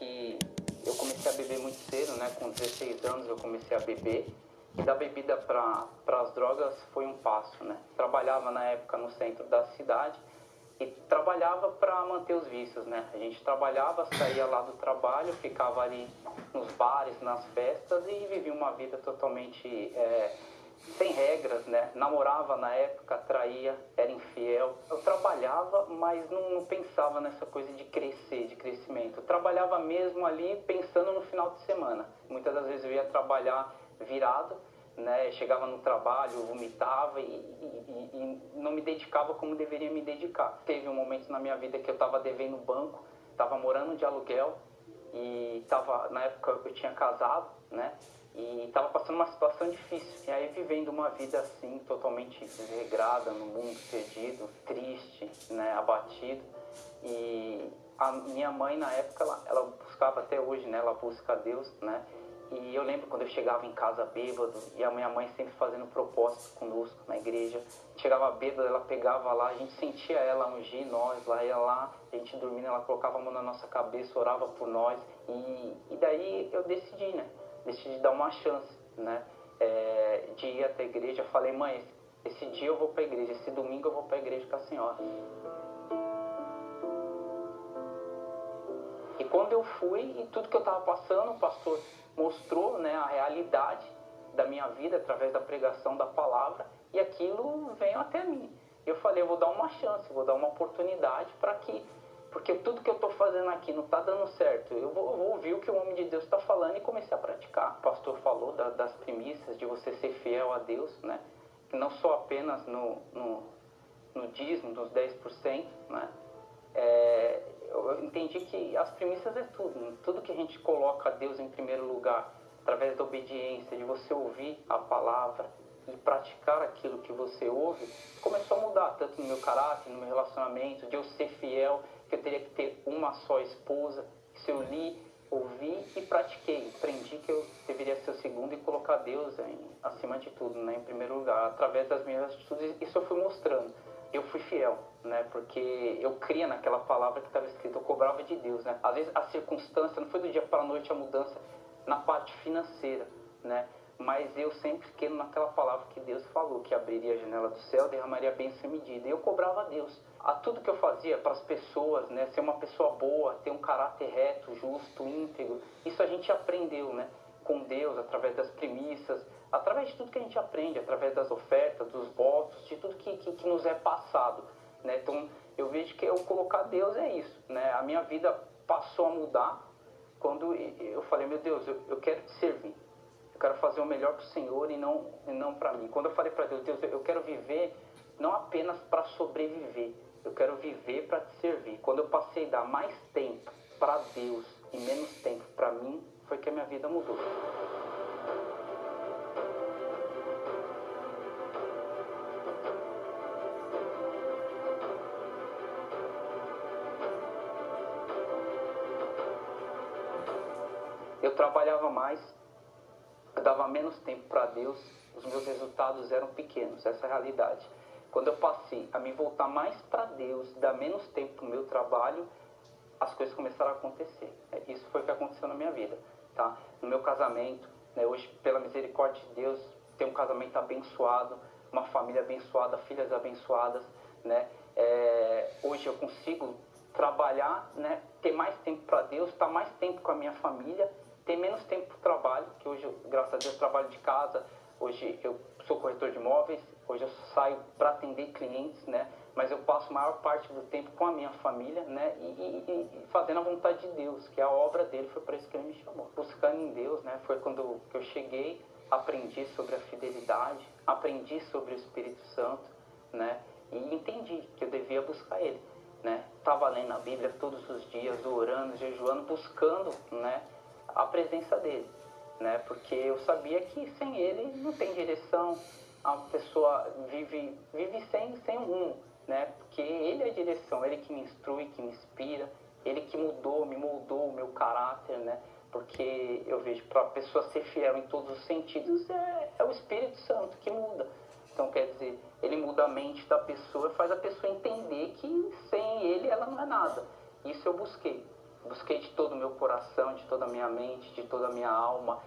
que eu comecei a beber muito cedo, né? Com 16 anos eu comecei a beber. E da bebida para as drogas foi um passo, né? Trabalhava na época no centro da cidade e trabalhava para manter os vícios, né? A gente trabalhava, saía lá do trabalho, ficava ali nos bares, nas festas e vivia uma vida totalmente é, sem regras, Namorava na época, traía, era infiel. Eu trabalhava, mas não, não, pensava nessa coisa de crescer, de crescimento. Eu trabalhava mesmo ali pensando no final de semana. Muitas das vezes eu ia trabalhar virado, né? Chegava no trabalho, vomitava e, e, e não me dedicava como deveria me dedicar. Teve um momento na minha vida que eu estava devendo banco, estava morando de aluguel e tava, na época eu tinha casado, né? E estava passando uma situação difícil. E aí vivendo uma vida assim, totalmente desregrada, no mundo perdido, triste, né, abatido. E a minha mãe na época, ela, ela buscava até hoje, né, ela busca a Deus, né? E eu lembro quando eu chegava em casa bêbado e a minha mãe sempre fazendo propósito conosco na igreja. Chegava bêbado, ela pegava lá, a gente sentia ela ungir nós, lá ia lá, a gente dormindo, ela colocava a mão na nossa cabeça, orava por nós. E, e daí eu decidi, né? Decidi dar uma chance, né? É, de ir até a igreja. Falei, mãe, esse dia eu vou para a igreja, esse domingo eu vou para a igreja com a senhora. E quando eu fui, e tudo que eu estava passando, o pastor mostrou né, a realidade da minha vida através da pregação da palavra, e aquilo veio até mim. Eu falei, eu vou dar uma chance, vou dar uma oportunidade para que porque tudo que eu estou fazendo aqui não está dando certo. Eu vou, eu vou, ouvir o que o homem de Deus está falando e comecei a praticar. O pastor falou da, das premissas de você ser fiel a Deus, né? Não só apenas no, no, no dízimo dos 10%, né? É, eu entendi que as premissas é tudo. Né? Tudo que a gente coloca a Deus em primeiro lugar, através da obediência, de você ouvir a palavra e praticar aquilo que você ouve, começou a mudar, tanto no meu caráter, no meu relacionamento, de eu ser fiel que eu teria que ter uma só esposa. Se eu li, ouvi e pratiquei, aprendi que eu deveria ser o segundo e colocar Deus em, acima de tudo, né, em primeiro lugar. Através das minhas atitudes, isso eu fui mostrando. Eu fui fiel, né, porque eu cria naquela palavra que estava escrita, eu cobrava de Deus, né. Às vezes a circunstância não foi do dia para a noite a mudança na parte financeira, né, mas eu sempre fiquei naquela palavra que Deus falou, que abriria a janela do céu, derramaria bem sem medida. E eu cobrava a Deus. A tudo que eu fazia para as pessoas, né, ser uma pessoa boa, ter um caráter reto, justo, íntegro, isso a gente aprendeu, né, com Deus, através das premissas, através de tudo que a gente aprende, através das ofertas, dos votos, de tudo que, que, que nos é passado, né, então eu vejo que eu colocar Deus é isso, né, a minha vida passou a mudar quando eu falei, meu Deus, eu, eu quero te servir, quero fazer o melhor para o Senhor e não, e não para mim. Quando eu falei para Deus, Deus, eu quero viver não apenas para sobreviver, eu quero viver para te servir. Quando eu passei a dar mais tempo para Deus e menos tempo para mim, foi que a minha vida mudou. Eu trabalhava mais, dava menos tempo para Deus, os meus resultados eram pequenos, essa é a realidade. Quando eu passei a me voltar mais para Deus, dar menos tempo para o meu trabalho, as coisas começaram a acontecer. É, isso foi o que aconteceu na minha vida. Tá? No meu casamento, né, hoje, pela misericórdia de Deus, tenho um casamento abençoado, uma família abençoada, filhas abençoadas. Né? É, hoje eu consigo trabalhar, né, ter mais tempo para Deus, estar mais tempo com a minha família, ter menos tempo para trabalho, que hoje, graças a Deus, trabalho de casa. Hoje eu sou corretor de imóveis, Hoje eu saio para atender clientes, né? Mas eu passo a maior parte do tempo com a minha família, né? E, e, e fazendo a vontade de Deus, que a obra dele, foi para isso que ele me chamou. Buscando em Deus, né? Foi quando eu cheguei, aprendi sobre a fidelidade, aprendi sobre o Espírito Santo, né? E entendi que eu devia buscar ele, né? Estava lendo a Bíblia todos os dias, orando, jejuando, buscando, né? A presença dele, né? Porque eu sabia que sem ele não tem direção, a pessoa vive, vive sem, sem um né? Porque ele é a direção, ele que me instrui, que me inspira, ele que mudou, me moldou o meu caráter, né? Porque eu vejo para a pessoa ser fiel em todos os sentidos é, é o Espírito Santo que muda. Então, quer dizer, ele muda a mente da pessoa, faz a pessoa entender que sem ele ela não é nada. Isso eu busquei. Busquei de todo o meu coração, de toda a minha mente, de toda a minha alma,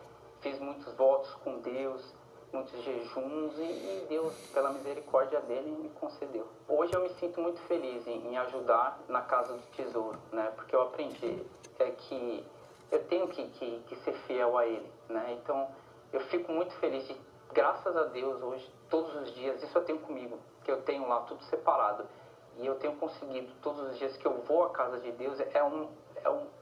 fiz muitos votos com Deus, muitos jejuns e, e, Deus, pela misericórdia dele, me concedeu. Hoje eu me sinto muito feliz em, em, ajudar na casa do tesouro, né? Porque eu aprendi é que eu tenho que, que, que ser fiel a ele, né? Então eu fico muito feliz de, graças a Deus, hoje, todos os dias, isso eu tenho comigo, que eu tenho lá tudo separado. E eu tenho conseguido, todos os dias que eu vou à casa de Deus, é, um, é um,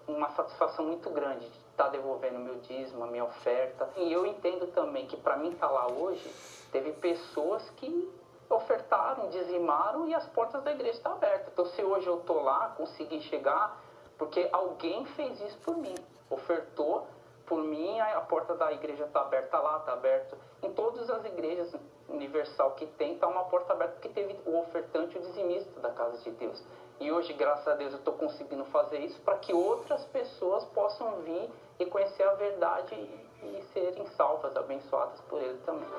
uma satisfação muito grande de estar tá devolvendo meu dízimo, a minha oferta. E eu entendo também que para mim estar tá lá hoje, teve pessoas que ofertaram, dizimaram e as portas da igreja estão abertas. Então se hoje eu estou lá, consegui chegar, porque alguém fez isso por mim, ofertou por mim, a porta da igreja está aberta lá, está aberto. Em todas as igrejas universal que tem, está uma porta aberta, porque teve o ofertante o dizimista da casa de Deus. E hoje, graças a Deus, eu estou conseguindo fazer isso para que outras pessoas possam vir e conhecer a verdade e serem salvas, abençoadas por Ele também.